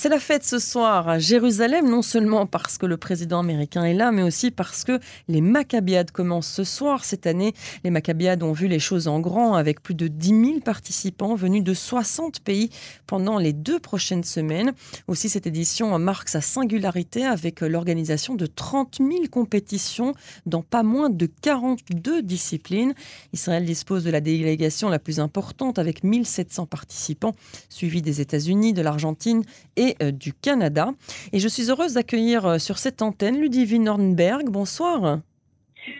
c'est la fête ce soir à Jérusalem, non seulement parce que le président américain est là, mais aussi parce que les Maccabiades commencent ce soir. Cette année, les Maccabiades ont vu les choses en grand avec plus de 10 000 participants venus de 60 pays pendant les deux prochaines semaines. Aussi, cette édition marque sa singularité avec l'organisation de 30 000 compétitions dans pas moins de 42 disciplines. Israël dispose de la délégation la plus importante avec 1700 participants, suivi des États-Unis, de l'Argentine et euh, du Canada. Et je suis heureuse d'accueillir euh, sur cette antenne Ludivine Nornberg. Bonsoir.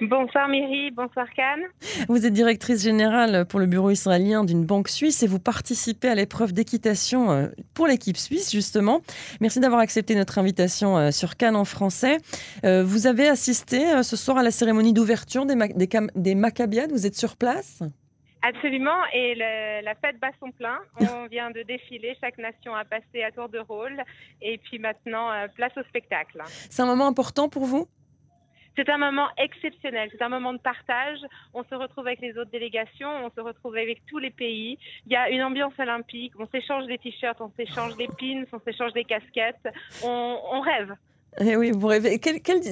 Bonsoir Myri, bonsoir Cannes. Vous êtes directrice générale pour le bureau israélien d'une banque suisse et vous participez à l'épreuve d'équitation euh, pour l'équipe suisse justement. Merci d'avoir accepté notre invitation sur Cannes en français. Vous avez assisté ce soir à la cérémonie d'ouverture des, des, des Maccabiades, vous êtes sur place? Absolument, et la fête bat son plein. On vient de défiler, chaque nation a passé à tour de rôle, et puis maintenant, euh, place au spectacle. C'est un moment important pour vous? C'est un moment exceptionnel, c'est un moment de partage. On se retrouve avec les autres délégations, on se retrouve avec tous les pays. Il y a une ambiance olympique, on s'échange des t-shirts, on s'échange des pins, on s'échange des casquettes. on rêve. Eh oui, vous rêvez.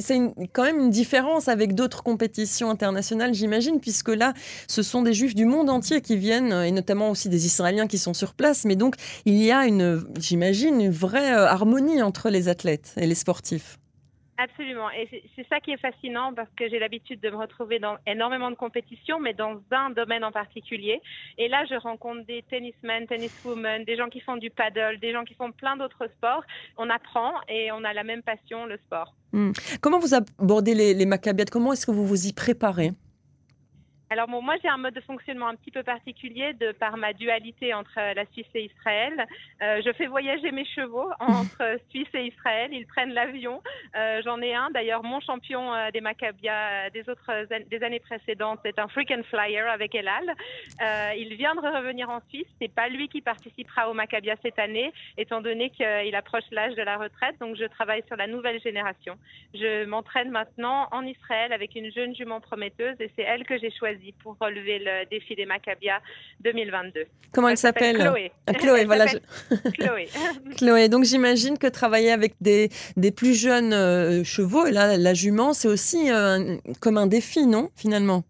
c'est quand même une différence avec d'autres compétitions internationales, j'imagine, puisque là, ce sont des juifs du monde entier qui viennent, et notamment aussi des Israéliens qui sont sur place. Mais donc, il y a une, j'imagine, une vraie euh, harmonie entre les athlètes et les sportifs. Absolument. Et c'est ça qui est fascinant parce que j'ai l'habitude de me retrouver dans énormément de compétitions, mais dans un domaine en particulier. Et là, je rencontre des tennismen, tenniswomen, des gens qui font du paddle, des gens qui font plein d'autres sports. On apprend et on a la même passion, le sport. Hmm. Comment vous abordez les, les Comment est-ce que vous vous y préparez? Alors moi j'ai un mode de fonctionnement un petit peu particulier de par ma dualité entre la Suisse et Israël. Euh, je fais voyager mes chevaux entre Suisse et Israël. Ils prennent l'avion. Euh, j'en ai un d'ailleurs, mon champion euh, des Maccabias des autres des années précédentes, c'est un frequent flyer avec Elal. il vient de revenir en Suisse. C'est pas lui qui participera au Maccabia cette année, étant donné qu'il approche l'âge de la retraite. Donc je travaille sur la nouvelle génération. Je m'entraîne maintenant en Israël avec une jeune jument prometteuse et c'est elle que j'ai choisie pour relever le défi des Maccabias 2022. Comment elle, s'appelle? Chloé. Ah, Chloé, voilà. Chloé. Chloé. Donc j'imagine que travailler avec des, des plus jeunes euh, chevaux, et là la jument, c'est aussi euh, comme un défi, non, finalement?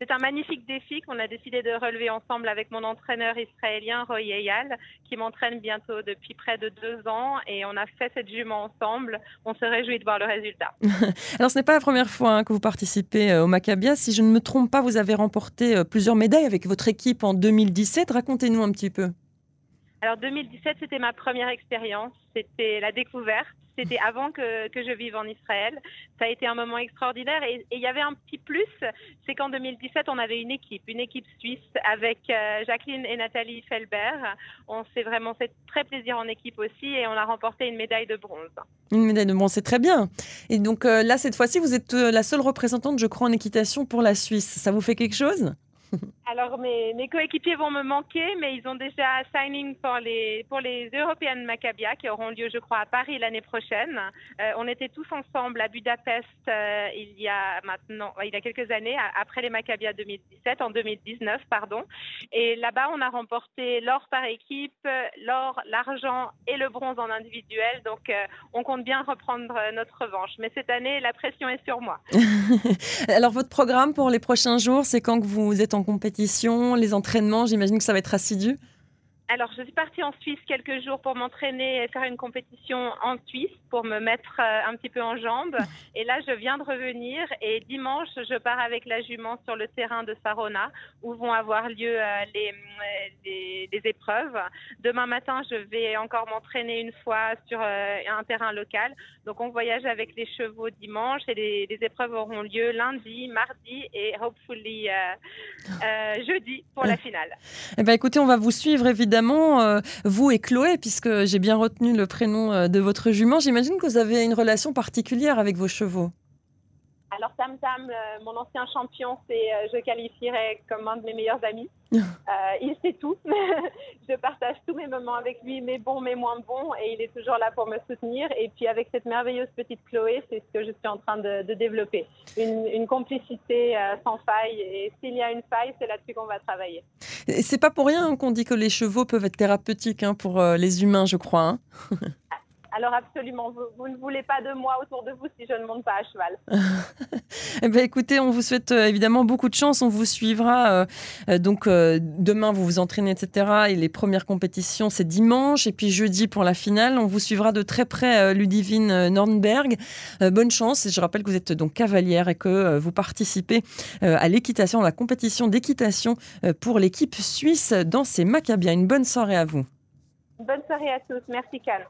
C'est un magnifique défi qu'on a décidé de relever ensemble avec mon entraîneur israélien Roy Eyal, qui m'entraîne bientôt depuis près de deux ans et on a fait cette jument ensemble. On se réjouit de voir le résultat. Alors ce n'est pas la première fois hein, que vous participez euh, au Maccabia. Si je ne me trompe pas, vous avez remporté euh, plusieurs médailles avec votre équipe en 2017. Racontez-nous un petit peu. Alors 2017, c'était ma première expérience. C'était la découverte. C'était avant que, que, je vive en Israël. Ça a été un moment extraordinaire. Et il y avait un petit plus, c'est qu'en 2017, on avait une équipe, une équipe suisse avec euh, Jacqueline et Nathalie Felbert. On s'est vraiment fait très plaisir en équipe aussi et on a remporté une médaille de bronze. Une médaille de bronze, c'est très bien. Et donc euh, là, cette fois-ci, vous êtes euh, la seule représentante, je crois, en équitation pour la Suisse. Ça vous fait quelque chose? alors, mes, coéquipiers vont me manquer, mais ils ont déjà signing pour les, pour les European Maccabia qui auront lieu, je crois, à Paris l'année prochaine. Euh, on était tous ensemble à Budapest euh, il y a maintenant, il y a quelques années, après les Maccabia 2017, en 2019, pardon. Et là-bas, on a remporté l'or par équipe, l'or, l'argent et le bronze en individuel. Donc, euh, on compte bien reprendre notre revanche. Mais cette année, la pression est sur moi. Alors, votre programme pour les prochains jours, c'est quand que vous êtes en compétition, les entraînements, j'imagine que ça va être assidu alors, je suis partie en Suisse quelques jours pour m'entraîner et faire une compétition en Suisse pour me mettre euh, un petit peu en jambes. Et là, je viens de revenir et dimanche, je pars avec la jument sur le terrain de Sarona où vont avoir lieu euh, les, les, les, épreuves. Demain matin, je vais encore m'entraîner une fois sur euh, un terrain local. Donc, on voyage avec les chevaux dimanche et les, les épreuves auront lieu lundi, mardi et hopefully jeudi pour la finale. Eh ben, écoutez, on va vous suivre évidemment euh, vous et Chloé, puisque j'ai bien retenu le prénom euh, de votre jument. J'imagine que vous avez une relation particulière avec vos chevaux. Alors Tam Tam, euh, mon ancien champion, c'est, je qualifierais comme un de mes meilleurs amis. il sait tout. je partage tous mes moments avec lui, mes bons, mes moins bons, et il est toujours là pour me soutenir. Et puis avec cette merveilleuse petite Chloé, c'est ce que je suis en train de, développer. Une, une complicité sans faille. Et s'il y a une faille, c'est là-dessus qu'on va travailler. C'est pas pour rien qu'on dit que les chevaux peuvent être thérapeutiques hein, pour euh, les humains, je crois. Hein. Alors absolument, vous, ne voulez pas de moi autour de vous si je ne monte pas à cheval. eh ben, écoutez, on vous souhaite euh, évidemment beaucoup de chance. On vous suivra. Euh, euh, donc demain, vous vous entraînez, etc. Et les premières compétitions, c'est dimanche. Et puis jeudi pour la finale, on vous suivra de très près, Ludivine Nordberg. bonne chance. Et je rappelle que vous êtes donc cavalière et que vous participez à l'équitation, à la compétition d'équitation pour l'équipe suisse dans ces Maccabiens. Une bonne soirée à vous. Bonne soirée à tous. Merci, Cal.